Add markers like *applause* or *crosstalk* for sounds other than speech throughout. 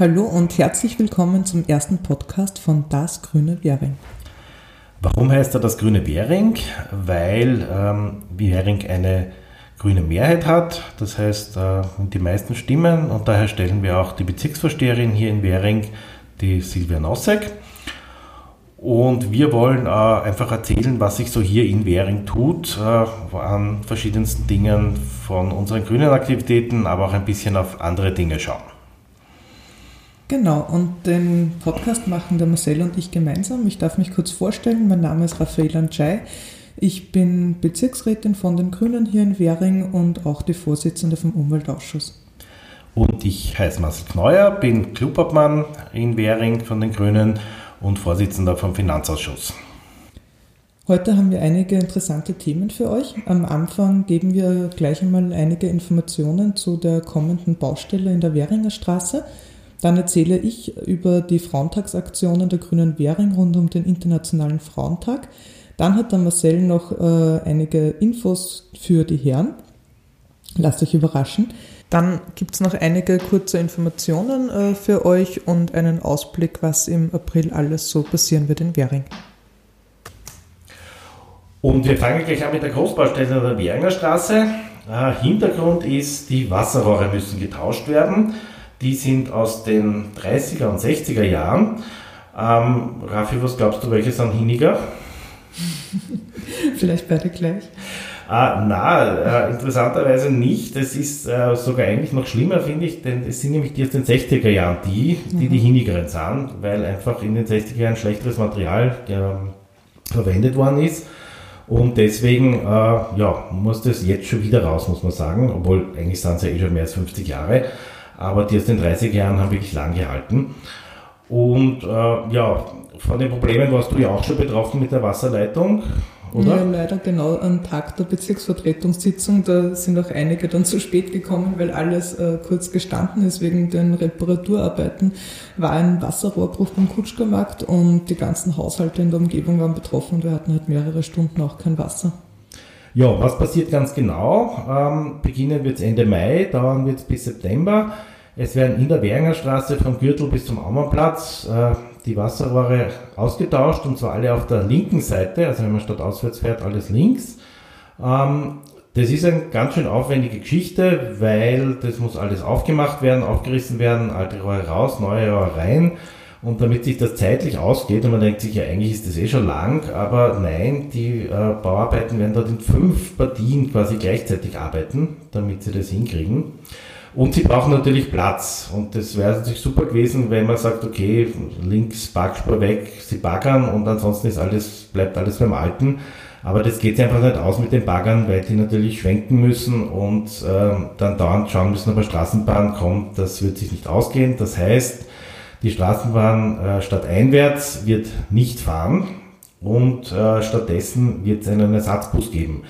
Hallo und herzlich willkommen zum ersten Podcast von Das Grüne Währing. Warum heißt er das Grüne Währing? Weil ähm, Währing eine grüne Mehrheit hat, das heißt äh, die meisten Stimmen und daher stellen wir auch die Bezirksvorsteherin hier in Währing, die Silvia Nossek. Und wir wollen äh, einfach erzählen, was sich so hier in Währing tut, äh, an verschiedensten Dingen von unseren grünen Aktivitäten, aber auch ein bisschen auf andere Dinge schauen. Genau, und den Podcast machen der Marcel und ich gemeinsam. Ich darf mich kurz vorstellen. Mein Name ist Raphael Anjay. Ich bin Bezirksrätin von den Grünen hier in Währing und auch die Vorsitzende vom Umweltausschuss. Und ich heiße Marcel Kneuer, bin Clubobmann in Währing von den Grünen und Vorsitzender vom Finanzausschuss. Heute haben wir einige interessante Themen für euch. Am Anfang geben wir gleich einmal einige Informationen zu der kommenden Baustelle in der Währinger Straße. Dann erzähle ich über die Frauentagsaktionen der Grünen Währing rund um den Internationalen Frauentag. Dann hat der Marcel noch äh, einige Infos für die Herren. Lasst euch überraschen. Dann gibt es noch einige kurze Informationen äh, für euch und einen Ausblick, was im April alles so passieren wird in Währing. Und wir fangen gleich an mit der Großbaustelle der Währinger Straße. Äh, Hintergrund ist, die Wasserrohre müssen getauscht werden. Die sind aus den 30er und 60er Jahren. Ähm, Raffi, was glaubst du, welche sind hiniger? *laughs* Vielleicht beide gleich. Ah, na, äh, interessanterweise nicht. Das ist äh, sogar eigentlich noch schlimmer, finde ich, denn es sind nämlich die aus den 60er Jahren die, die mhm. die hinigeren sind, weil einfach in den 60er Jahren schlechteres Material äh, verwendet worden ist. Und deswegen äh, ja, muss das jetzt schon wieder raus, muss man sagen, obwohl eigentlich sind es ja eh schon mehr als 50 Jahre aber die aus den 30er Jahren haben wirklich lang gehalten. Und äh, ja, von den Problemen warst du ja auch schon betroffen mit der Wasserleitung, oder? Ja, leider genau am Tag der Bezirksvertretungssitzung. Da sind auch einige dann zu spät gekommen, weil alles äh, kurz gestanden ist. Wegen den Reparaturarbeiten war ein Wasserrohrbruch beim Kutschkermarkt und die ganzen Haushalte in der Umgebung waren betroffen wir hatten halt mehrere Stunden auch kein Wasser. Ja, was passiert ganz genau? Ähm, beginnen wird es Ende Mai, dauern wird es bis September. Es werden in der Währinger Straße vom Gürtel bis zum Aumannplatz äh, die Wasserrohre ausgetauscht und zwar alle auf der linken Seite, also wenn man statt auswärts fährt, alles links. Ähm, das ist eine ganz schön aufwendige Geschichte, weil das muss alles aufgemacht werden, aufgerissen werden, alte Rohre raus, neue Rohre rein. Und damit sich das zeitlich ausgeht, und man denkt sich ja, eigentlich ist das eh schon lang, aber nein, die äh, Bauarbeiten werden dort in fünf Partien quasi gleichzeitig arbeiten, damit sie das hinkriegen. Und sie brauchen natürlich Platz. Und das wäre natürlich super gewesen, wenn man sagt, okay, links Parkspur weg, sie baggern und ansonsten ist alles, bleibt alles beim Alten. Aber das geht einfach nicht aus mit den Baggern, weil die natürlich schwenken müssen und äh, dann dauernd schauen müssen, ob eine Straßenbahn kommt. Das wird sich nicht ausgehen. Das heißt, die Straßenbahn äh, statt einwärts wird nicht fahren und äh, stattdessen wird es einen Ersatzbus geben.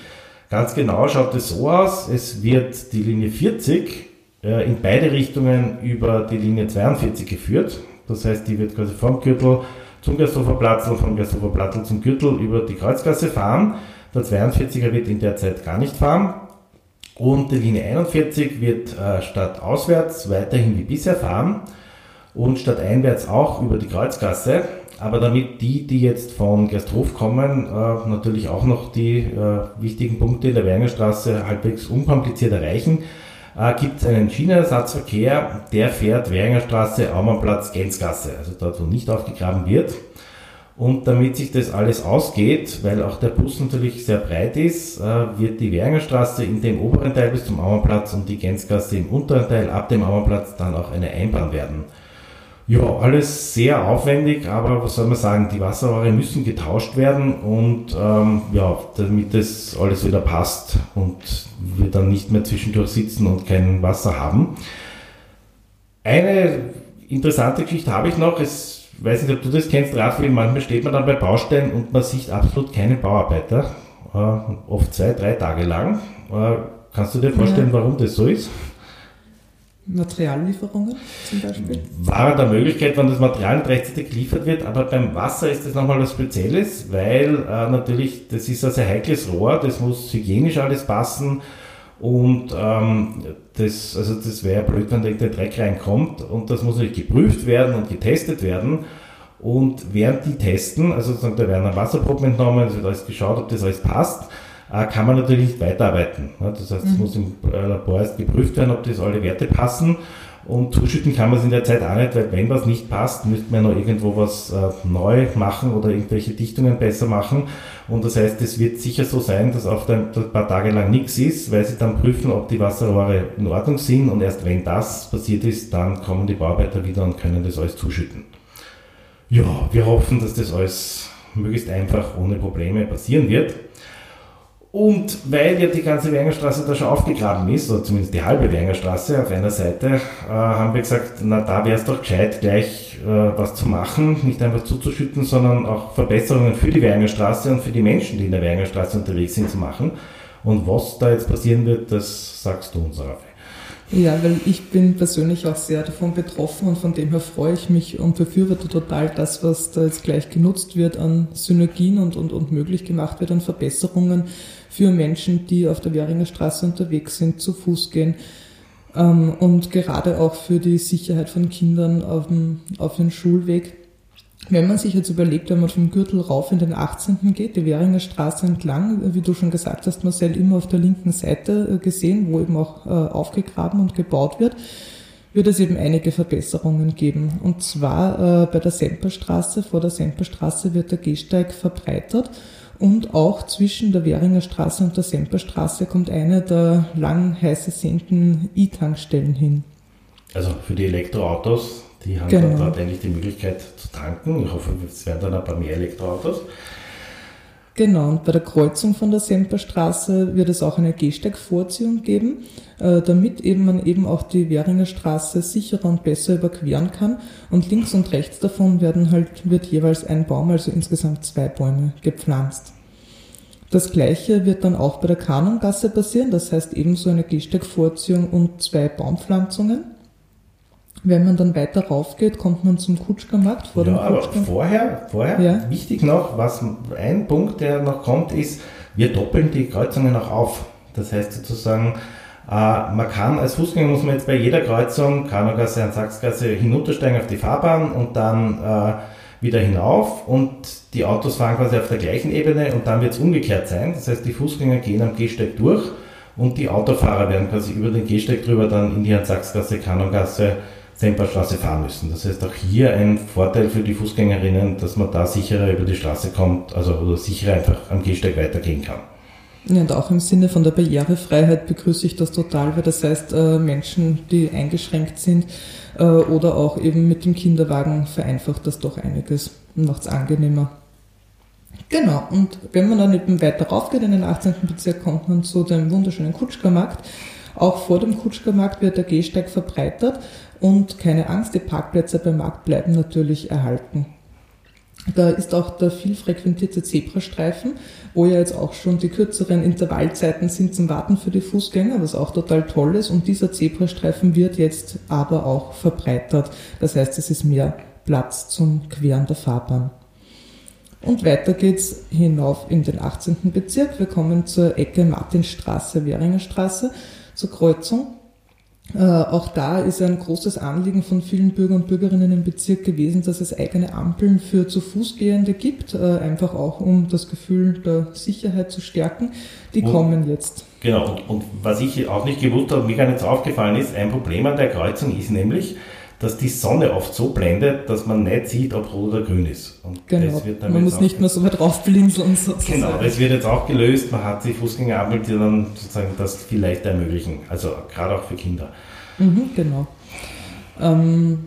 Ganz genau schaut es so aus, es wird die Linie 40 äh, in beide Richtungen über die Linie 42 geführt. Das heißt, die wird quasi vom Gürtel zum Gersthofer Platz und vom Gersthofer Platz zum Gürtel über die Kreuzgasse fahren. Der 42er wird in der Zeit gar nicht fahren. Und die Linie 41 wird äh, statt auswärts weiterhin wie bisher fahren und statt einwärts auch über die Kreuzgasse. Aber damit die, die jetzt von Gersthof kommen, äh, natürlich auch noch die äh, wichtigen Punkte in der Wernerstraße halbwegs unkompliziert erreichen, äh, gibt es einen Schienenersatzverkehr, der fährt Währingerstraße, Aumannplatz, Gänzgasse, also dort, wo nicht aufgegraben wird. Und damit sich das alles ausgeht, weil auch der Bus natürlich sehr breit ist, äh, wird die Währingerstraße in dem oberen Teil bis zum Aumannplatz und die Gänzgasse im unteren Teil ab dem Aumannplatz dann auch eine Einbahn werden. Ja, alles sehr aufwendig, aber was soll man sagen, die Wasserrohre müssen getauscht werden und ähm, ja, damit das alles wieder passt und wir dann nicht mehr zwischendurch sitzen und kein Wasser haben. Eine interessante Geschichte habe ich noch, es weiß nicht, ob du das kennst, Raphael, manchmal steht man dann bei Baustellen und man sieht absolut keinen Bauarbeiter, äh, oft zwei, drei Tage lang. Äh, kannst du dir vorstellen, ja. warum das so ist? Materiallieferungen zum Beispiel? War der Möglichkeit, wenn das Material nicht rechtzeitig geliefert wird, aber beim Wasser ist das nochmal was Spezielles, weil äh, natürlich, das ist ein sehr heikles Rohr, das muss hygienisch alles passen Und ähm, das, also das wäre blöd, wenn da der Dreck reinkommt und das muss natürlich geprüft werden und getestet werden. Und während die testen, also sozusagen, da werden Wasserproben entnommen, es wird alles geschaut, ob das alles passt, kann man natürlich nicht weiterarbeiten. Das heißt, es mhm. muss im äh, Labor erst geprüft werden, ob das alle Werte passen. Und zuschütten kann man es in der Zeit auch nicht, weil wenn was nicht passt, müsste man noch irgendwo was äh, neu machen oder irgendwelche Dichtungen besser machen. Und das heißt, es wird sicher so sein, dass auch ein paar Tage lang nichts ist, weil sie dann prüfen, ob die Wasserrohre in Ordnung sind. Und erst wenn das passiert ist, dann kommen die Bauarbeiter wieder und können das alles zuschütten. Ja, wir hoffen, dass das alles möglichst einfach ohne Probleme passieren wird. Und weil ja die ganze Wernerstraße da schon aufgegraben ist, oder zumindest die halbe Wernerstraße auf einer Seite, äh, haben wir gesagt, na da wäre es doch gescheit, gleich äh, was zu machen, nicht einfach zuzuschütten, sondern auch Verbesserungen für die Wernerstraße und für die Menschen, die in der Wernerstraße unterwegs sind, zu machen. Und was da jetzt passieren wird, das sagst du uns, Raphael. Ja, weil ich bin persönlich auch sehr davon betroffen und von dem her freue ich mich und befürworte total das, was da jetzt gleich genutzt wird an Synergien und, und, und möglich gemacht wird an Verbesserungen für Menschen, die auf der Währinger Straße unterwegs sind, zu Fuß gehen ähm, und gerade auch für die Sicherheit von Kindern auf dem, auf dem Schulweg. Wenn man sich jetzt überlegt, wenn man vom Gürtel rauf in den 18. geht, die Währinger Straße entlang, wie du schon gesagt hast, Marcel, immer auf der linken Seite äh, gesehen, wo eben auch äh, aufgegraben und gebaut wird, wird es eben einige Verbesserungen geben. Und zwar äh, bei der Semperstraße, vor der Semperstraße wird der Gehsteig verbreitert und auch zwischen der Währinger Straße und der Semperstraße kommt eine der lang heiß ersehnten E-Tankstellen hin. Also für die Elektroautos, die haben genau. dort eigentlich die Möglichkeit zu tanken. Ich hoffe, es werden dann ein paar mehr Elektroautos. Genau, und bei der Kreuzung von der Semperstraße wird es auch eine Gehsteigvorziehung geben, äh, damit eben man eben auch die Währinger Straße sicherer und besser überqueren kann. Und links und rechts davon werden halt, wird jeweils ein Baum, also insgesamt zwei Bäume gepflanzt. Das gleiche wird dann auch bei der Kanongasse passieren, das heißt ebenso eine Gehsteigvorziehung und zwei Baumpflanzungen. Wenn man dann weiter rauf geht, kommt man zum Kutschkermarkt vor ja, dem aber vorher, vorher ja. wichtig noch, was ein Punkt, der noch kommt, ist, wir doppeln die Kreuzungen auch auf. Das heißt sozusagen, äh, man kann als Fußgänger muss man jetzt bei jeder Kreuzung, Kanogasse und Sachsgasse, hinuntersteigen auf die Fahrbahn und dann äh, wieder hinauf und die Autos fahren quasi auf der gleichen Ebene und dann wird es umgekehrt sein. Das heißt, die Fußgänger gehen am Gehsteig durch und die Autofahrer werden quasi über den Gehsteig drüber dann in die Hans-Sachs-Gasse, Kanongasse Semperstraße fahren müssen. Das heißt auch hier ein Vorteil für die Fußgängerinnen, dass man da sicherer über die Straße kommt, also oder sicherer einfach am Gehsteig weitergehen kann. Ja, und auch im Sinne von der Barrierefreiheit begrüße ich das total, weil das heißt, äh, Menschen, die eingeschränkt sind äh, oder auch eben mit dem Kinderwagen vereinfacht das doch einiges und macht es angenehmer. Genau, und wenn man dann eben weiter raufgeht in den 18. Bezirk, kommt man zu dem wunderschönen Kutschkermarkt. Auch vor dem Kutschkermarkt wird der Gehsteig verbreitert und keine Angst, die Parkplätze beim Markt bleiben natürlich erhalten. Da ist auch der viel frequentierte Zebrastreifen, wo ja jetzt auch schon die kürzeren Intervallzeiten sind zum Warten für die Fußgänger, was auch total toll ist. Und dieser Zebrastreifen wird jetzt aber auch verbreitert. Das heißt, es ist mehr Platz zum Queren der Fahrbahn. Und weiter geht's hinauf in den 18. Bezirk. Wir kommen zur Ecke Martinstraße, Währinger Straße, zur Kreuzung. Äh, auch da ist ein großes Anliegen von vielen Bürger und Bürgerinnen im Bezirk gewesen, dass es eigene Ampeln für zu Fußgehende gibt, äh, einfach auch um das Gefühl der Sicherheit zu stärken. Die und, kommen jetzt. Genau, und, und was ich auch nicht gewusst habe, mir gar nicht aufgefallen ist, ein Problem an der Kreuzung ist nämlich, dass die Sonne oft so blendet, dass man nicht sieht, ob rot oder grün ist. Und genau. man muss nicht mehr so weit raufblinzeln. Sozusagen. Genau, das wird jetzt auch gelöst. Man hat sich Fußgängerampel, die dann sozusagen das vielleicht ermöglichen. Also gerade auch für Kinder. Mhm, genau. Ähm,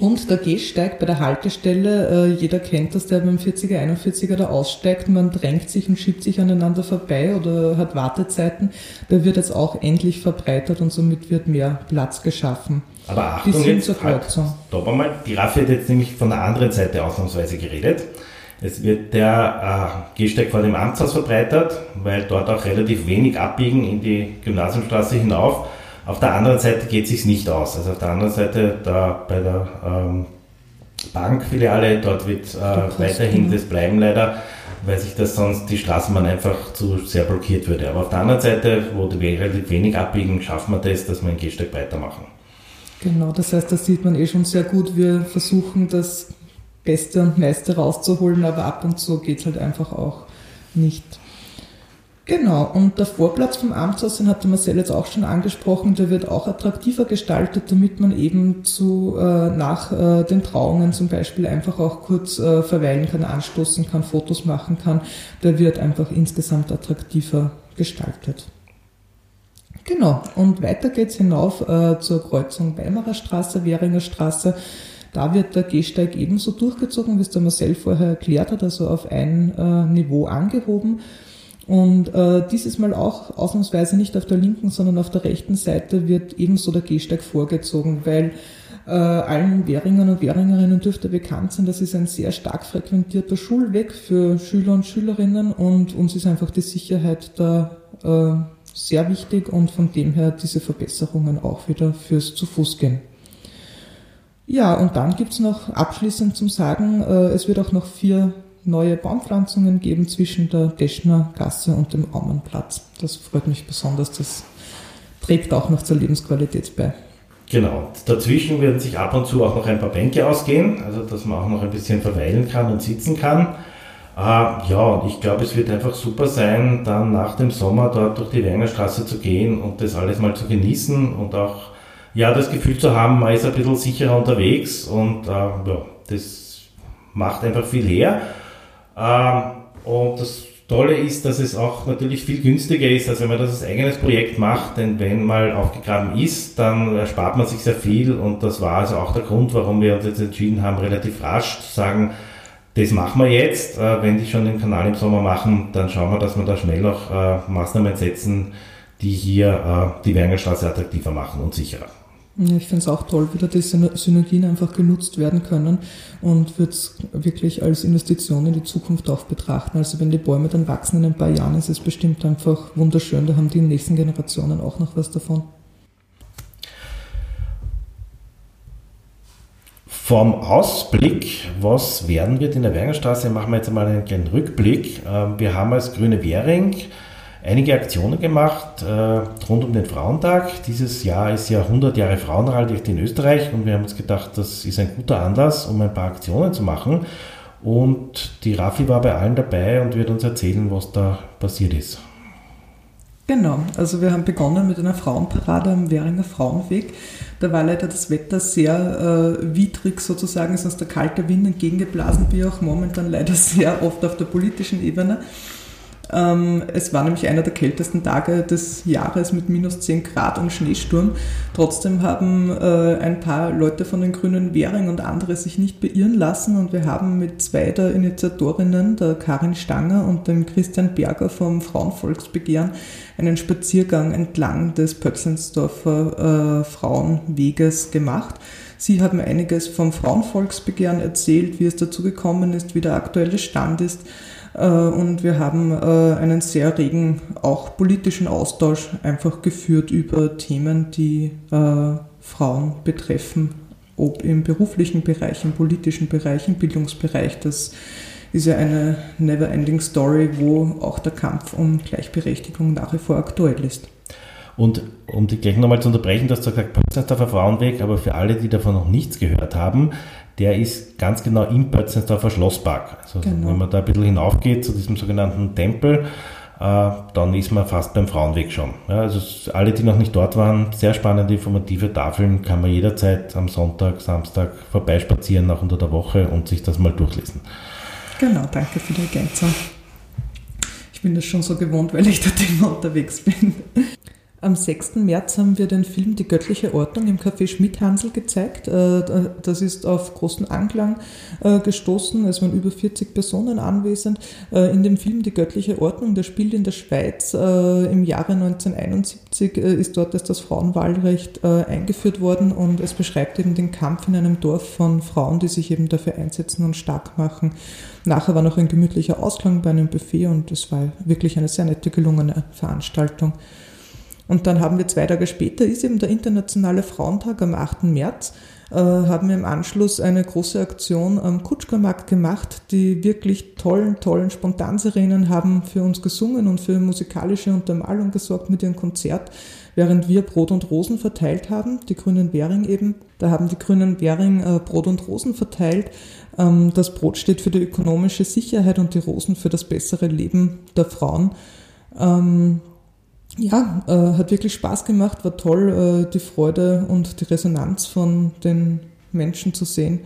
und der Gehsteig bei der Haltestelle, äh, jeder kennt das, der beim 40er, 41er da aussteigt, man drängt sich und schiebt sich aneinander vorbei oder hat Wartezeiten, der wird jetzt auch endlich verbreitert und somit wird mehr Platz geschaffen. Aber Achtung, jetzt, halt, stopp einmal, die Raffi hat jetzt nämlich von der anderen Seite ausnahmsweise geredet. Es wird der äh, Gehsteig vor dem Amtshaus verbreitert, weil dort auch relativ wenig abbiegen in die Gymnasiumstraße hinauf. Auf der anderen Seite geht es sich nicht aus. Also auf der anderen Seite, da bei der ähm, Bankfiliale, dort wird äh, weiterhin das bleiben leider. weil sich das sonst die Straßenbahn einfach zu sehr blockiert würde. Aber auf der anderen Seite, wo die relativ wenig abbiegen, schaffen wir das, dass wir ein Gehsteig weitermachen. Genau, das heißt, das sieht man eh schon sehr gut. Wir versuchen das Beste und Meiste rauszuholen, aber ab und zu geht es halt einfach auch nicht. Genau, und der Vorplatz vom Amtshaus, den hat der Marcel jetzt auch schon angesprochen, der wird auch attraktiver gestaltet, damit man eben zu, äh, nach äh, den Trauungen zum Beispiel einfach auch kurz äh, verweilen kann, anstoßen kann, Fotos machen kann. Der wird einfach insgesamt attraktiver gestaltet. Genau, und weiter geht's hinauf äh, zur Kreuzung Weimarer Straße, Währinger Straße. Da wird der Gehsteig ebenso durchgezogen, wie es der Marcel vorher erklärt hat, also auf ein äh, Niveau angehoben. Und äh, dieses Mal auch ausnahmsweise nicht auf der linken, sondern auf der rechten Seite wird ebenso der Gehsteig vorgezogen, weil äh, allen Währingern und Währingerinnen dürfte bekannt sein, das ist ein sehr stark frequentierter Schulweg für Schüler und Schülerinnen und uns ist einfach die Sicherheit da äh, sehr wichtig und von dem her diese Verbesserungen auch wieder fürs zu Fuß gehen. Ja, und dann gibt's noch abschließend zum Sagen, äh, es wird auch noch vier neue Baumpflanzungen geben zwischen der Deschner Gasse und dem Aumannplatz. Das freut mich besonders. Das trägt auch noch zur Lebensqualität bei. Genau. Dazwischen werden sich ab und zu auch noch ein paar Bänke ausgehen, also dass man auch noch ein bisschen verweilen kann und sitzen kann. Äh, ja, und ich glaube, es wird einfach super sein, dann nach dem Sommer dort durch die Wernerstraße zu gehen und das alles mal zu genießen und auch ja, das Gefühl zu haben, man ist ein bisschen sicherer unterwegs und äh, ja, das macht einfach viel her. Ähm, und das Tolle ist, dass es auch natürlich viel günstiger ist, als wenn man das als eigenes Projekt macht, denn wenn mal aufgegraben ist, dann erspart man sich sehr viel und das war also auch der Grund, warum wir uns jetzt entschieden haben, relativ rasch zu sagen, das machen wir jetzt. Äh, wenn die schon den Kanal im Sommer machen, dann schauen wir, dass wir da schnell auch äh, Maßnahmen setzen, die hier äh, die Wernerstraße attraktiver machen und sicherer. Ja, ich finde es auch toll, wie da die Synergien einfach genutzt werden können und würde es wirklich als Investition in die Zukunft auch betrachten. Also wenn die Bäume dann wachsen in ein paar Jahren, ist es bestimmt einfach wunderschön. Da haben die nächsten Generationen auch noch was davon. Vom Ausblick, was werden wird in der Wernerstraße, machen wir jetzt einmal einen kleinen Rückblick. Ähm, wir haben als Grüne Währing einige Aktionen gemacht äh, rund um den Frauentag. Dieses Jahr ist ja 100 Jahre Frauenwahlrecht in Österreich und wir haben uns gedacht, das ist ein guter Anlass, um ein paar Aktionen zu machen. Und die Raffi war bei allen dabei und wird uns erzählen, was da passiert ist. Genau, also wir haben begonnen mit einer Frauenparade am Währinger Frauenweg. Da war leider das Wetter sehr äh, widrig sozusagen, ist uns der kalte Wind entgegengeblasen, wie auch momentan leider sehr oft auf der politischen Ebene. Ähm, es war nämlich einer der kältesten Tage des Jahres mit minus 10 Grad und Schneesturm. Trotzdem haben äh, ein paar Leute von den Grünen Währing und andere sich nicht beirren lassen und wir haben mit zwei der Initiatorinnen, der Karin Stanger und dem Christian Berger vom Frauenvolksbegehren, einen Spaziergang entlang des Pötzlensdorfer äh, Frauenweges gemacht. Sie haben einiges vom Frauenvolksbegehren erzählt, wie es dazu gekommen ist, wie der aktuelle Stand ist. Äh, und wir haben äh, einen sehr regen, auch politischen Austausch einfach geführt über Themen, die äh, Frauen betreffen, ob im beruflichen Bereich, im politischen Bereich, im Bildungsbereich. Das ist ja eine never-ending Story, wo auch der Kampf um Gleichberechtigung nach wie vor aktuell ist. Und um dich gleich nochmal zu unterbrechen, du hast gesagt, Potsdamsdorfer Frauenweg, aber für alle, die davon noch nichts gehört haben, der ist ganz genau im Pötzensdorfer Schlosspark. Also genau. wenn man da ein bisschen hinaufgeht zu diesem sogenannten Tempel, äh, dann ist man fast beim Frauenweg schon. Ja, also alle, die noch nicht dort waren, sehr spannende, informative Tafeln, kann man jederzeit am Sonntag, Samstag vorbeispazieren, auch unter der Woche und sich das mal durchlesen. Genau, danke für die Ergänzung. Ich bin das schon so gewohnt, weil ich dort immer unterwegs bin. Am 6. März haben wir den Film Die göttliche Ordnung im Café Schmidhansel gezeigt. Äh, das ist auf großen Anklang äh, gestoßen. Es waren über 40 Personen anwesend. Äh, in dem Film Die göttliche Ordnung, der spielt in der Schweiz im Jahre 1971, ist dort das Frauenwahlrecht eingeführt worden und es beschreibt eben den Kampf in einem Dorf von Frauen, die sich eben dafür einsetzen und stark machen. Nachher war noch ein gemütlicher Ausklang bei einem Buffet und es war wirklich eine sehr nette, gelungene Veranstaltung. Und dann haben wir zwei Tage später, ist eben der Internationale Frauentag am 8. März. äh, haben wir im Anschluss eine große Aktion am Kutschkermarkt gemacht, die wirklich tollen, tollen Spontanserinnen haben für uns gesungen und für musikalische Untermalung gesorgt mit ihrem Konzert, während wir Brot und Rosen verteilt haben, die Grünen Währing eben. Da haben die Grünen Währing äh, Brot und Rosen verteilt. Ähm, das Brot steht für die ökonomische Sicherheit und die Rosen für das bessere Leben der Frauen. Ja, äh, hat wirklich Spaß gemacht, war toll, äh, die Freude und die Resonanz von den Menschen zu sehen.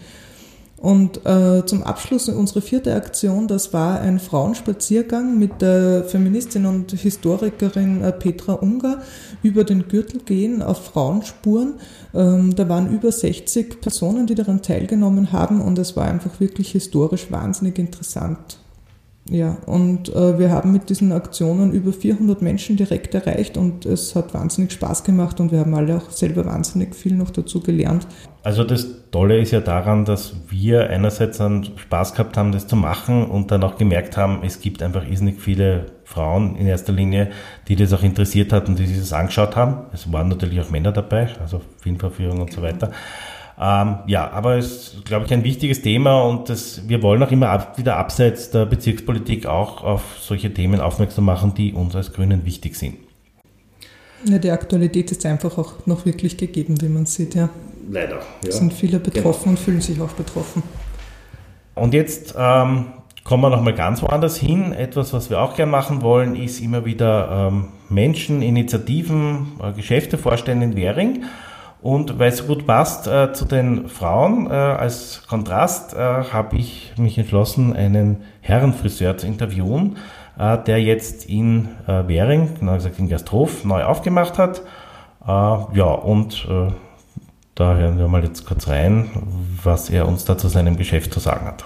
Und äh, zum Abschluss unsere vierte Aktion, das war ein Frauenspaziergang mit der Feministin und Historikerin äh, Petra Unger über den Gürtel gehen auf Frauenspuren. Ähm, da waren über 60 Personen, die daran teilgenommen haben und es war einfach wirklich historisch wahnsinnig interessant. Ja, und äh, wir haben mit diesen Aktionen über 400 Menschen direkt erreicht und es hat wahnsinnig Spaß gemacht und wir haben alle auch selber wahnsinnig viel noch dazu gelernt. Also das Tolle ist ja daran, dass wir einerseits einen Spaß gehabt haben, das zu machen und dann auch gemerkt haben, es gibt einfach irrsinnig viele Frauen in erster Linie, die das auch interessiert hat und die sich das angeschaut haben. Es waren natürlich auch Männer dabei, also Filmverführung und so weiter. Ähm, ja, aber es ist, glaube ich, ein wichtiges Thema und das, wir wollen auch immer ab, wieder abseits der Bezirkspolitik auch auf solche Themen aufmerksam machen, die uns als Grünen wichtig sind. Ja, die Aktualität ist einfach auch noch wirklich gegeben, wie man sieht, ja. Leider. Ja. Sind viele betroffen genau. und fühlen sich auch betroffen. Und jetzt ähm, kommen wir nochmal ganz woanders hin. Etwas, was wir auch gerne machen wollen, ist immer wieder ähm, Menschen, Initiativen, äh, Geschäfte vorstellen in Währing. Und weil es so gut passt äh, zu den Frauen, äh, als Kontrast äh, habe ich mich entschlossen, einen Herrenfriseur zu interviewen, äh, der jetzt in äh, Währing, genau gesagt in Gersthof, neu aufgemacht hat. Äh, ja, und äh, da hören wir mal jetzt kurz rein, was er uns da zu seinem Geschäft zu sagen hat.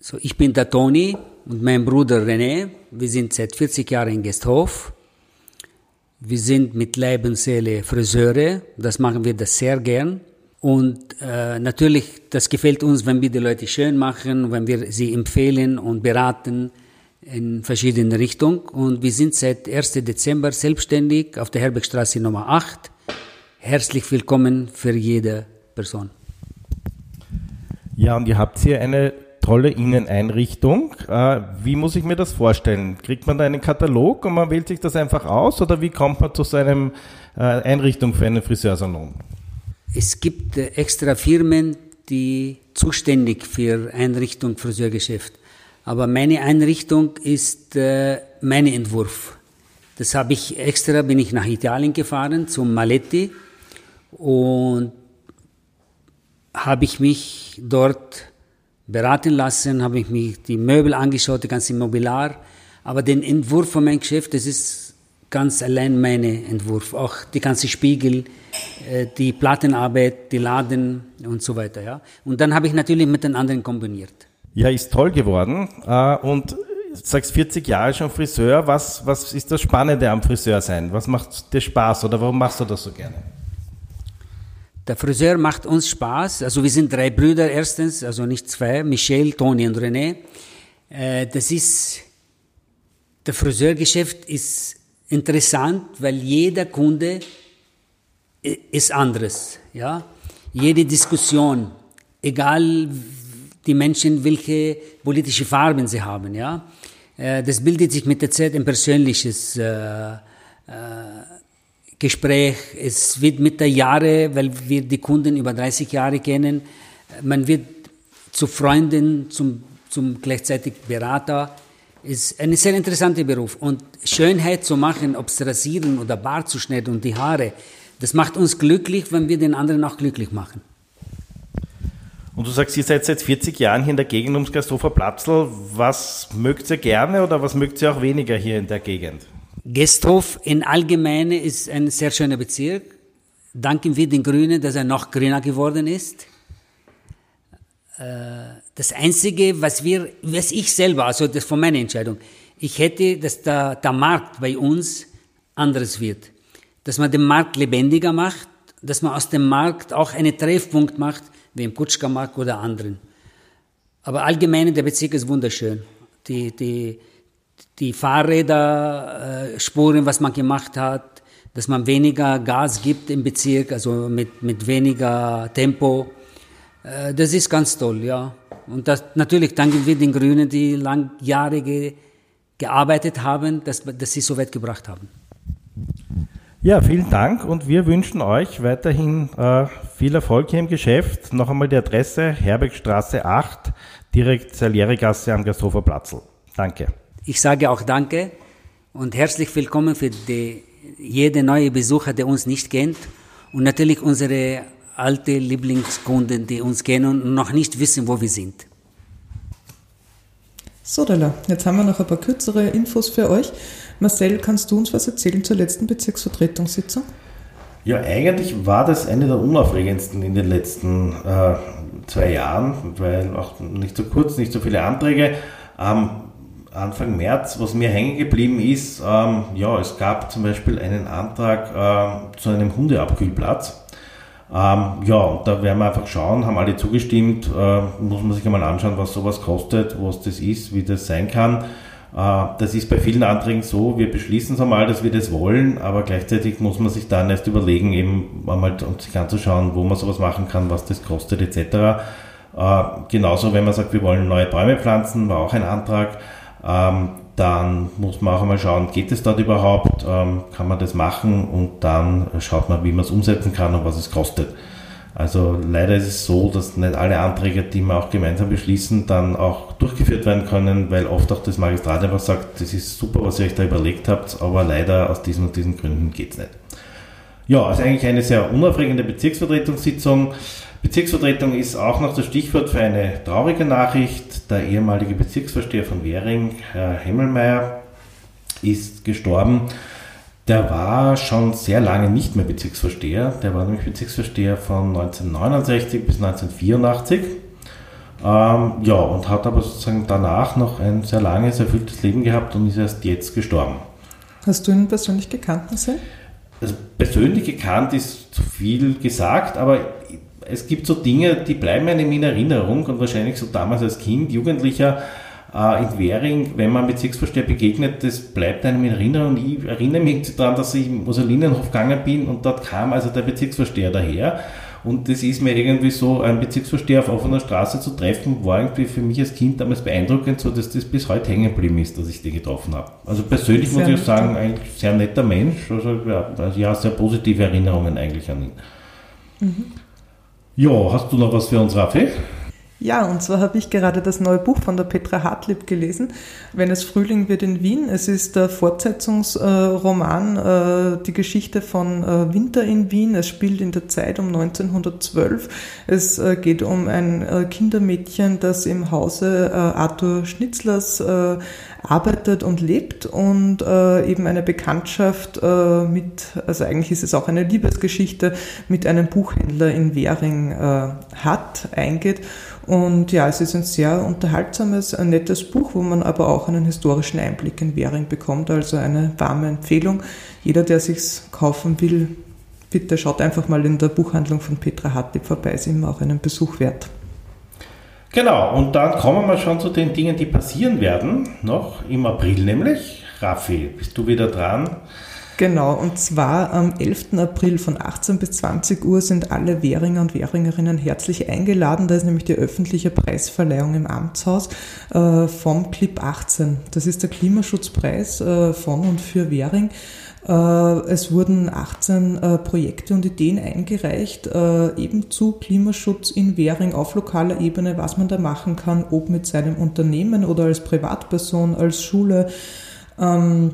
So, ich bin der Toni und mein Bruder René. Wir sind seit 40 Jahren in Gesthof. Wir sind mit Leib und Seele Friseure, das machen wir das sehr gern. Und äh, natürlich, das gefällt uns, wenn wir die Leute schön machen, wenn wir sie empfehlen und beraten in verschiedene Richtungen. Und wir sind seit 1. Dezember selbstständig auf der Herbergstraße Nummer 8. Herzlich willkommen für jede Person. Ja, und ihr habt hier eine tolle Inneneinrichtung. Äh, wie muss ich mir das vorstellen? Kriegt man da einen Katalog und man wählt sich das einfach aus oder wie kommt man zu seinem äh, Einrichtung für einen Friseursalon? Es gibt äh, extra Firmen, die zuständig für Einrichtung Friseurgeschäft. Aber meine Einrichtung ist mein Entwurf. Das habe ich extra, bin ich nach Italien gefahren zum Maletti und habe ich mich dort beraten lassen, habe ich mir die Möbel angeschaut, die ganze Mobiliar. Aber den Entwurf von meinem Geschäft, das ist ganz allein mein Entwurf. Auch die ganze Spiegel, äh, die Plattenarbeit, die Laden und so weiter. Ja. Und dann habe ich natürlich mit den anderen kombiniert. Ja, ist toll geworden. Äh, und sagst 40 Jahre schon Friseur. Was, was ist das Spannende am Friseur sein? Was macht dir Spaß oder warum machst du das so gerne? Der Friseur macht uns Spaß. Also wir sind drei Brüder erstens, also nicht zwei, Michel, Toni und René. Äh, das ist, der Friseurgeschäft ist interessant, weil jeder Kunde ist anderes, ja. Jede Diskussion, egal die Menschen, welche politische Farben sie haben, ja. Äh, das bildet sich mit der Zeit ein persönliches äh, Gespräch. Es wird mit der Jahre, weil wir die Kunden über 30 Jahre kennen, man wird zu Freunden, zum, zum gleichzeitig Berater. Ist ein sehr interessanter Beruf. Und Schönheit zu machen, ob es rasieren oder Bart zu schneiden und die Haare, das macht uns glücklich, wenn wir den anderen auch glücklich machen. Und du sagst, ihr seid seit 40 Jahren hier in der Gegend ums Gasthofer Platzl. Was mögt ihr gerne oder was mögt ihr auch weniger hier in der Gegend? Gesthof in allgemein ist ein sehr schöner Bezirk. Danken wir den Grünen, dass er noch grüner geworden ist. Äh, das Einzige, was wir, was ich selber, also das von meiner Entscheidung, ich hätte, dass der, der Markt bei uns anderes wird. Dass man den Markt lebendiger macht, dass man aus dem Markt auch einen Treffpunkt macht, wie im Kutschka-Markt oder anderen. Aber allgemein, der Bezirk ist wunderschön. Die, die, die Fahrräder, äh, Spuren, was man gemacht hat, dass man weniger Gas gibt im Bezirk, also mit, mit weniger Tempo. Äh, das ist ganz toll, ja. Und das, natürlich danken wir den Grünen, die langjährige gearbeitet haben, dass, dass sie so weit gebracht haben. Ja, vielen Dank und wir wünschen euch weiterhin äh, viel Erfolg hier im Geschäft. Noch einmal die Adresse Herbergstraße 8, direkt Salieregasse am Gasthofer Platzl. Danke. Ich sage auch Danke und herzlich willkommen für die, jede neue Besucher, der uns nicht kennt und natürlich unsere alte Lieblingskunden, die uns kennen und noch nicht wissen, wo wir sind. So, Dalla, jetzt haben wir noch ein paar kürzere Infos für euch. Marcel, kannst du uns was erzählen zur letzten Bezirksvertretungssitzung? Ja, eigentlich war das eine der unaufregendsten in den letzten äh, zwei Jahren, weil auch nicht so kurz, nicht so viele Anträge. Ähm, Anfang März, was mir hängen geblieben ist, ähm, ja, es gab zum Beispiel einen Antrag äh, zu einem Hundeabkühlplatz. Ähm, ja, und da werden wir einfach schauen, haben alle zugestimmt, äh, muss man sich einmal anschauen, was sowas kostet, was das ist, wie das sein kann. Äh, das ist bei vielen Anträgen so, wir beschließen es einmal, dass wir das wollen, aber gleichzeitig muss man sich dann erst überlegen, eben einmal um sich anzuschauen, wo man sowas machen kann, was das kostet etc. Äh, genauso, wenn man sagt, wir wollen neue Bäume pflanzen, war auch ein Antrag. Ähm, dann muss man auch einmal schauen, geht es dort überhaupt, ähm, kann man das machen und dann schaut man, wie man es umsetzen kann und was es kostet. Also leider ist es so, dass nicht alle Anträge, die wir auch gemeinsam beschließen, dann auch durchgeführt werden können, weil oft auch das Magistrat einfach sagt, das ist super, was ihr euch da überlegt habt, aber leider aus diesen und diesen Gründen geht es nicht. Ja, also eigentlich eine sehr unaufregende Bezirksvertretungssitzung. Bezirksvertretung ist auch noch das Stichwort für eine traurige Nachricht. Der ehemalige Bezirksvorsteher von Währing, Herr Hemmelmeier, ist gestorben. Der war schon sehr lange nicht mehr Bezirksvorsteher. Der war nämlich Bezirksvorsteher von 1969 bis 1984. Ähm, ja, und hat aber sozusagen danach noch ein sehr langes, erfülltes Leben gehabt und ist erst jetzt gestorben. Hast du ihn persönlich gekannt, Marcel? Also persönlich gekannt ist zu viel gesagt, aber es gibt so Dinge, die bleiben einem in Erinnerung und wahrscheinlich so damals als Kind, Jugendlicher äh, in Währing, wenn man mit Sixvorsteher begegnet, das bleibt einem in Erinnerung. Ich erinnere mich daran, dass ich im Mussolinenhof gegangen bin und dort kam also der Bezirksvorsteher daher. Und das ist mir irgendwie so, ein Bezirksvorsteher auf offener Straße zu treffen, war irgendwie für mich als Kind damals beeindruckend, so dass das bis heute hängen geblieben ist, dass ich den getroffen habe. Also persönlich sehr muss ich sagen, eigentlich sehr netter Mensch. Also ja, also ja, sehr positive Erinnerungen eigentlich an ihn. Mhm. Ja, hast du noch was für uns, Raffi? Ja, und zwar habe ich gerade das neue Buch von der Petra Hartlieb gelesen, Wenn es Frühling wird in Wien. Es ist der Fortsetzungsroman, äh, die Geschichte von äh, Winter in Wien. Es spielt in der Zeit um 1912. Es äh, geht um ein Kindermädchen, das im Hause Arthur Schnitzlers arbeitet und lebt und eben eine Bekanntschaft mit, also eigentlich ist es auch eine Liebesgeschichte, mit einem Buchhändler in Währing hat, eingeht. Und ja, es ist ein sehr unterhaltsames, ein nettes Buch, wo man aber auch einen historischen Einblick in Währing bekommt. Also eine warme Empfehlung. Jeder, der sich's kaufen will, bitte schaut einfach mal in der Buchhandlung von Petra Hartlieb vorbei. Ist immer auch einen Besuch wert. Genau, und dann kommen wir schon zu den Dingen, die passieren werden, noch im April nämlich. Raffi, bist du wieder dran? Genau, und zwar am 11. April von 18 bis 20 Uhr sind alle Währinger und Währingerinnen herzlich eingeladen. Da ist nämlich die öffentliche Preisverleihung im Amtshaus äh, vom Clip 18. Das ist der Klimaschutzpreis äh, von und für Währing. Äh, es wurden 18 äh, Projekte und Ideen eingereicht, eben zu Klimaschutz in Währing auf lokaler Ebene, was man da machen kann, ob mit seinem Unternehmen oder als Privatperson, als Schule. Ähm,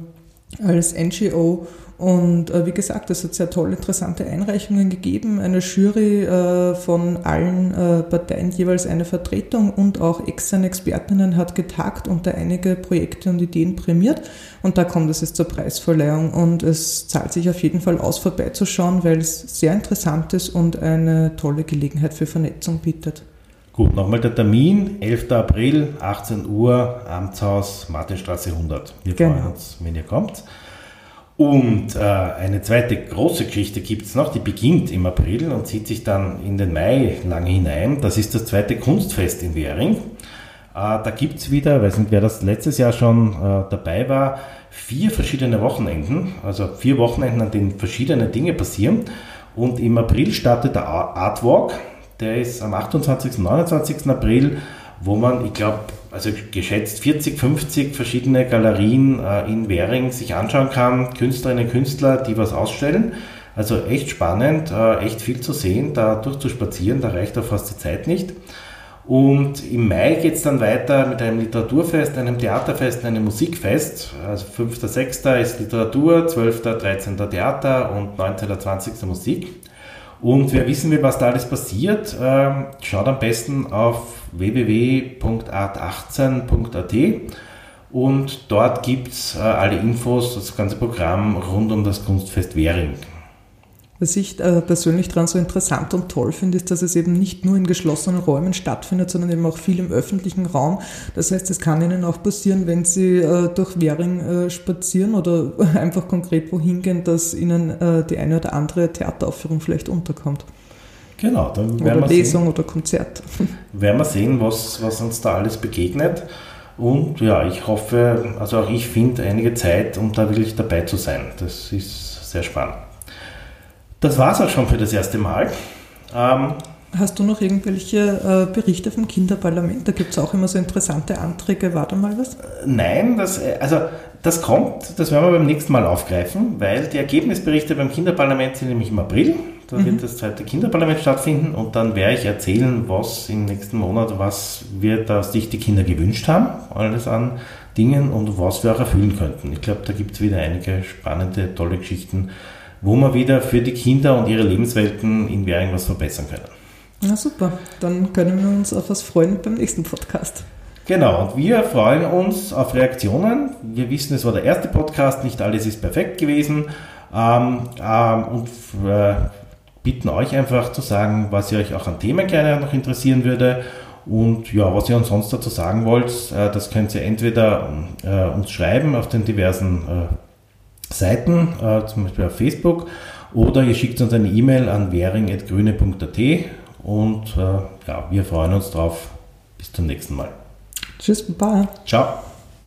als NGO. Und äh, wie gesagt, es hat sehr tolle, interessante Einreichungen gegeben. Eine Jury äh, von allen äh, Parteien jeweils eine Vertretung und auch externe Expertinnen hat getagt und da einige Projekte und Ideen prämiert. Und da kommt es jetzt zur Preisverleihung. Und es zahlt sich auf jeden Fall aus, vorbeizuschauen, weil es sehr interessant ist und eine tolle Gelegenheit für Vernetzung bietet. Gut, nochmal der Termin, 11. April, 18 Uhr, Amtshaus, Martinstraße 100. Wir genau. freuen uns, wenn ihr kommt. Und äh, eine zweite große Geschichte gibt es noch, die beginnt im April und zieht sich dann in den Mai lange hinein. Das ist das zweite Kunstfest in Währing. da gibt es wieder, weiß nicht, wer das letztes Jahr schon dabei war, vier verschiedene Wochenenden, also vier Wochenenden, an denen verschiedene Dinge passieren. Und im April startet der Artwalk, der ist am 28. und 29. April, wo man, ich glaube, also geschätzt 40, 50 verschiedene Galerien äh, in Währing sich anschauen kann, Künstlerinnen und Künstler, die was ausstellen. Also echt spannend, äh, echt viel zu sehen, da durchzuspazieren, da reicht auch fast die Zeit nicht. Und im Mai geht es dann weiter mit einem Literaturfest, einem Theaterfest einem Musikfest. Also 5.6. ist Literatur, 12., 13. Theater und 19., 20. Musik. Und wer wissen will, was da alles passiert, ähm, schaut am besten auf www.art18.at und dort gibt es äh, alle Infos, das ganze Programm rund um das Kunstfest Währing. Was ich äh, persönlich daran so interessant und toll finde, ist, dass es eben nicht nur in geschlossenen Räumen stattfindet, sondern eben auch viel im öffentlichen Raum. Das heißt, es kann Ihnen auch passieren, wenn Sie äh, durch Währing äh, spazieren oder *laughs* einfach konkret wohin gehen, dass Ihnen die eine oder andere Theateraufführung vielleicht unterkommt. Genau, dann werden oder wir Lesung sehen, oder Konzert. *laughs* Werden wir sehen, was, was uns da alles begegnet. Und ja, ich hoffe, also auch ich finde einige Zeit, um da wirklich dabei zu sein. Das ist sehr spannend. Das war es auch schon für das erste Mal. Ähm, Hast du noch irgendwelche äh, Berichte vom Kinderparlament? Da gibt es auch immer so interessante Anträge. War da mal was? Nein, das, äh, also das kommt, das werden wir beim nächsten Mal aufgreifen, weil die Ergebnisberichte beim Kinderparlament sind nämlich im April. Da mhm. wird das zweite Kinderparlament stattfinden und dann werde ich erzählen, was im nächsten Monat, was wir da sich die Kinder gewünscht haben, alles an Dingen und was wir auch erfüllen könnten. Ich glaube, da gibt es wieder einige spannende, tolle Geschichten wo wir wieder für die Kinder und ihre Lebenswelten in Währing was verbessern können. Na super, dann können wir uns auf was freuen beim nächsten Podcast. Genau, und wir freuen uns auf Reaktionen. Wir wissen, es war der erste Podcast, nicht alles ist perfekt gewesen. Ähm, ähm, und äh, bitten euch einfach zu sagen, was ihr euch auch an Themen gerne noch interessieren würde. Und ja, was ihr uns sonst dazu sagen wollt, äh, das könnt ihr entweder äh, uns schreiben auf den diversen äh, Seiten, äh, zum Beispiel auf Facebook, oder ihr schickt uns eine E-Mail an währing.grüne.at und äh, ja, wir freuen uns drauf. Bis zum nächsten Mal. Tschüss, Baba. Ciao.